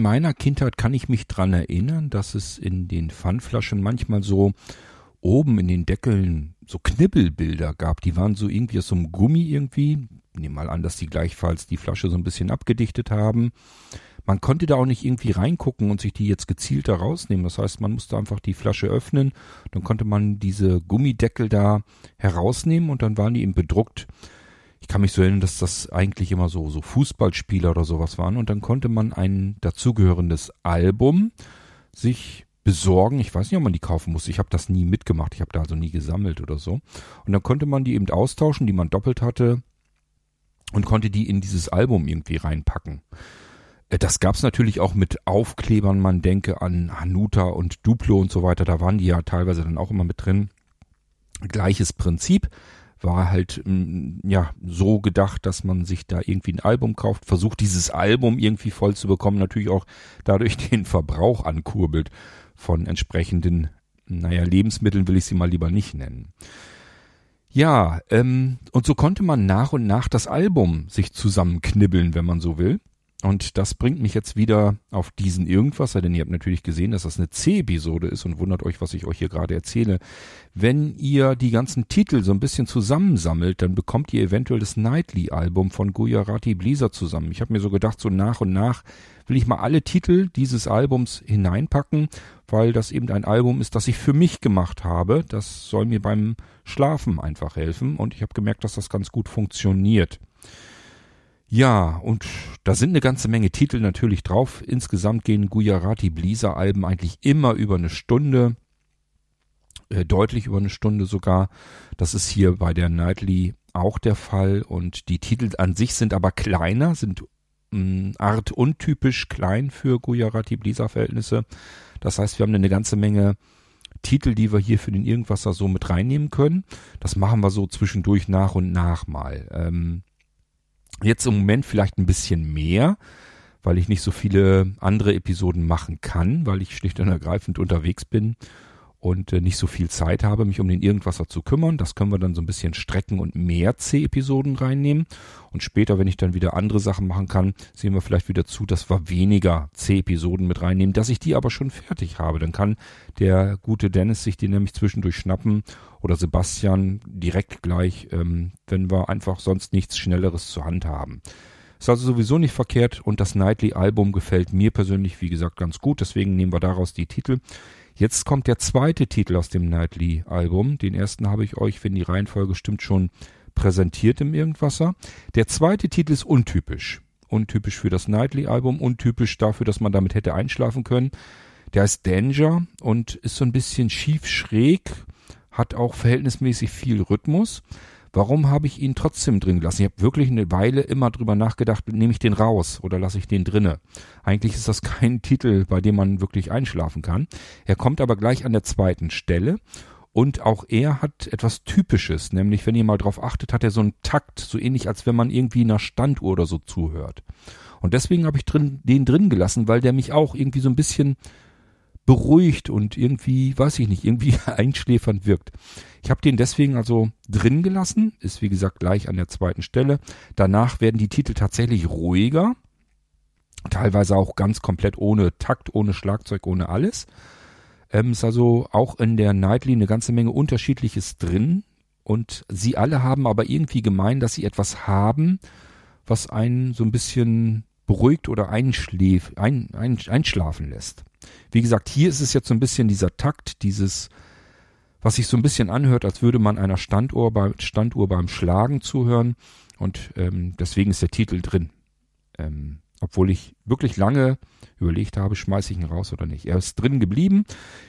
in meiner Kindheit kann ich mich dran erinnern, dass es in den Pfandflaschen manchmal so oben in den Deckeln so Knibbelbilder gab. Die waren so irgendwie aus so einem Gummi irgendwie. Ich nehme mal an, dass die gleichfalls die Flasche so ein bisschen abgedichtet haben. Man konnte da auch nicht irgendwie reingucken und sich die jetzt gezielter rausnehmen. Das heißt, man musste einfach die Flasche öffnen, dann konnte man diese Gummideckel da herausnehmen und dann waren die eben bedruckt. Ich kann mich so erinnern, dass das eigentlich immer so, so Fußballspieler oder sowas waren und dann konnte man ein dazugehörendes Album sich besorgen. Ich weiß nicht, ob man die kaufen muss. Ich habe das nie mitgemacht. Ich habe da also nie gesammelt oder so. Und dann konnte man die eben austauschen, die man doppelt hatte und konnte die in dieses Album irgendwie reinpacken. Äh, das gab's natürlich auch mit Aufklebern. Man denke an Hanuta und Duplo und so weiter. Da waren die ja teilweise dann auch immer mit drin. Gleiches Prinzip war halt mm, ja so gedacht, dass man sich da irgendwie ein Album kauft, versucht dieses Album irgendwie voll zu bekommen, natürlich auch dadurch den Verbrauch ankurbelt von entsprechenden, naja, Lebensmitteln will ich sie mal lieber nicht nennen. Ja, ähm, und so konnte man nach und nach das Album sich zusammenknibbeln, wenn man so will. Und das bringt mich jetzt wieder auf diesen Irgendwasser, denn ihr habt natürlich gesehen, dass das eine C-Episode ist und wundert euch, was ich euch hier gerade erzähle. Wenn ihr die ganzen Titel so ein bisschen zusammensammelt, dann bekommt ihr eventuell das Nightly-Album von Gujarati Blizzard zusammen. Ich habe mir so gedacht, so nach und nach will ich mal alle Titel dieses Albums hineinpacken, weil das eben ein Album ist, das ich für mich gemacht habe. Das soll mir beim Schlafen einfach helfen und ich habe gemerkt, dass das ganz gut funktioniert. Ja, und da sind eine ganze Menge Titel natürlich drauf. Insgesamt gehen Gujarati Blizzard Alben eigentlich immer über eine Stunde. Äh, deutlich über eine Stunde sogar. Das ist hier bei der Nightly auch der Fall. Und die Titel an sich sind aber kleiner, sind mh, mm, art untypisch klein für Gujarati Blizzard Verhältnisse. Das heißt, wir haben eine ganze Menge Titel, die wir hier für den Irgendwasser so mit reinnehmen können. Das machen wir so zwischendurch nach und nach mal. Ähm, Jetzt im Moment vielleicht ein bisschen mehr, weil ich nicht so viele andere Episoden machen kann, weil ich schlicht und ergreifend unterwegs bin und äh, nicht so viel Zeit habe, mich um den Irgendwasser zu kümmern. Das können wir dann so ein bisschen strecken und mehr C-Episoden reinnehmen. Und später, wenn ich dann wieder andere Sachen machen kann, sehen wir vielleicht wieder zu, dass wir weniger C-Episoden mit reinnehmen, dass ich die aber schon fertig habe. Dann kann der gute Dennis sich die nämlich zwischendurch schnappen oder Sebastian direkt gleich, ähm, wenn wir einfach sonst nichts Schnelleres zur Hand haben. Ist also sowieso nicht verkehrt und das Nightly-Album gefällt mir persönlich, wie gesagt, ganz gut. Deswegen nehmen wir daraus die Titel. Jetzt kommt der zweite Titel aus dem Nightly-Album. Den ersten habe ich euch, wenn die Reihenfolge stimmt, schon präsentiert im Irgendwasser. Der zweite Titel ist untypisch. Untypisch für das Nightly-Album, untypisch dafür, dass man damit hätte einschlafen können. Der heißt Danger und ist so ein bisschen schief schräg, hat auch verhältnismäßig viel Rhythmus. Warum habe ich ihn trotzdem drin gelassen? Ich habe wirklich eine Weile immer drüber nachgedacht, nehme ich den raus oder lasse ich den drinne? Eigentlich ist das kein Titel, bei dem man wirklich einschlafen kann. Er kommt aber gleich an der zweiten Stelle und auch er hat etwas Typisches, nämlich wenn ihr mal drauf achtet, hat er so einen Takt, so ähnlich als wenn man irgendwie einer Standuhr oder so zuhört. Und deswegen habe ich drin, den drin gelassen, weil der mich auch irgendwie so ein bisschen beruhigt und irgendwie, weiß ich nicht, irgendwie einschläfernd wirkt. Ich habe den deswegen also drin gelassen, ist wie gesagt gleich an der zweiten Stelle. Danach werden die Titel tatsächlich ruhiger, teilweise auch ganz komplett ohne Takt, ohne Schlagzeug, ohne alles. Ähm, ist also auch in der Nightly eine ganze Menge Unterschiedliches drin und sie alle haben aber irgendwie gemein, dass sie etwas haben, was einen so ein bisschen beruhigt oder einschläf, ein, ein, einschlafen lässt. Wie gesagt, hier ist es jetzt so ein bisschen dieser Takt, dieses, was sich so ein bisschen anhört, als würde man einer Standuhr, bei, Standuhr beim Schlagen zuhören. Und ähm, deswegen ist der Titel drin. Ähm, obwohl ich wirklich lange überlegt habe, schmeiße ich ihn raus oder nicht. Er ist drin geblieben.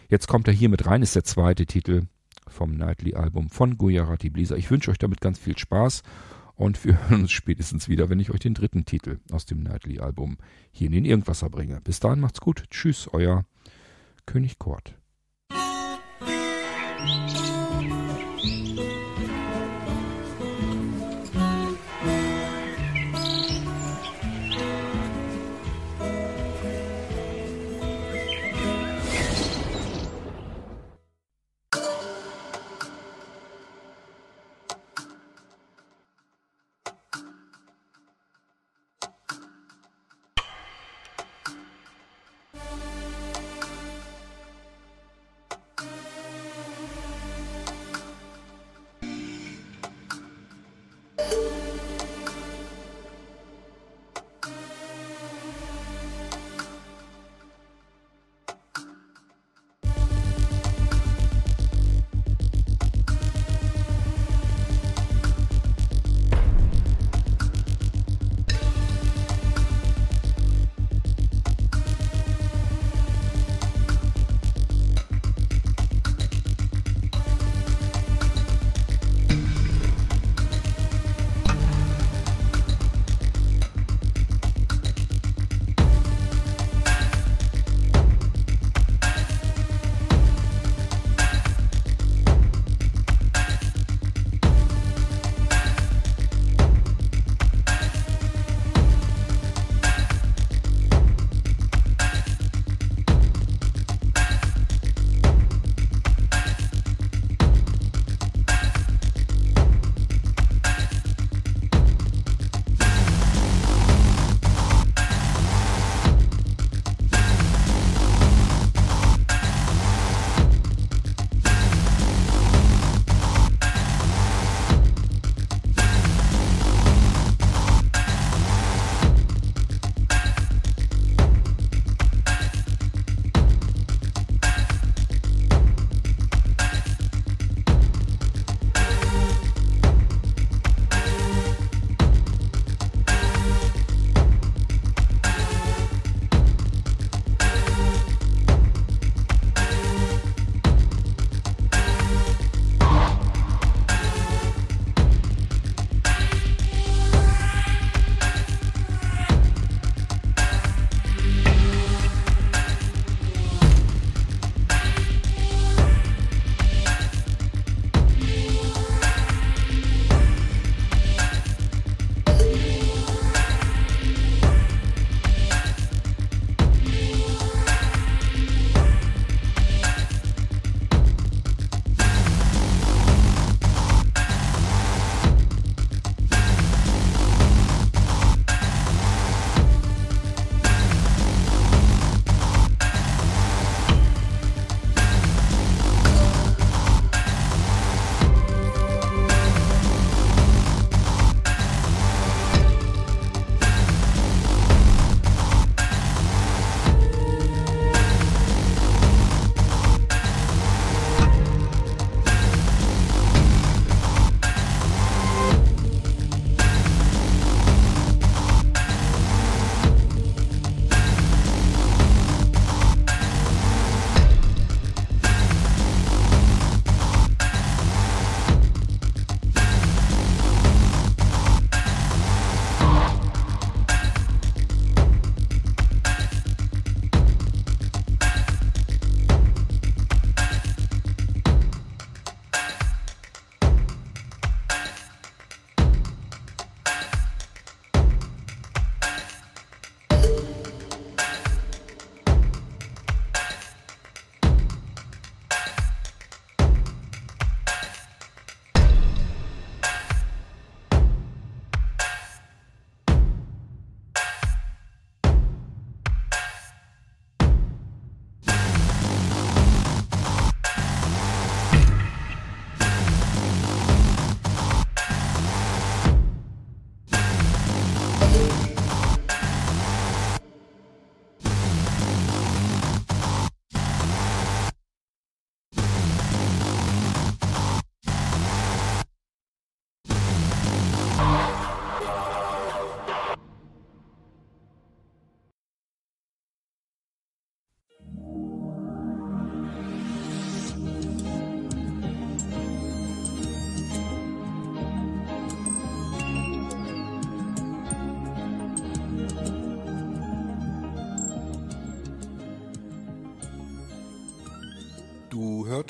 Jetzt kommt er hier mit rein, ist der zweite Titel vom Nightly-Album von Gujarati Blizzard. Ich wünsche euch damit ganz viel Spaß und wir hören uns spätestens wieder, wenn ich euch den dritten Titel aus dem Nightly-Album hier in den Irgendwasser bringe. Bis dahin macht's gut. Tschüss, euer König Kort.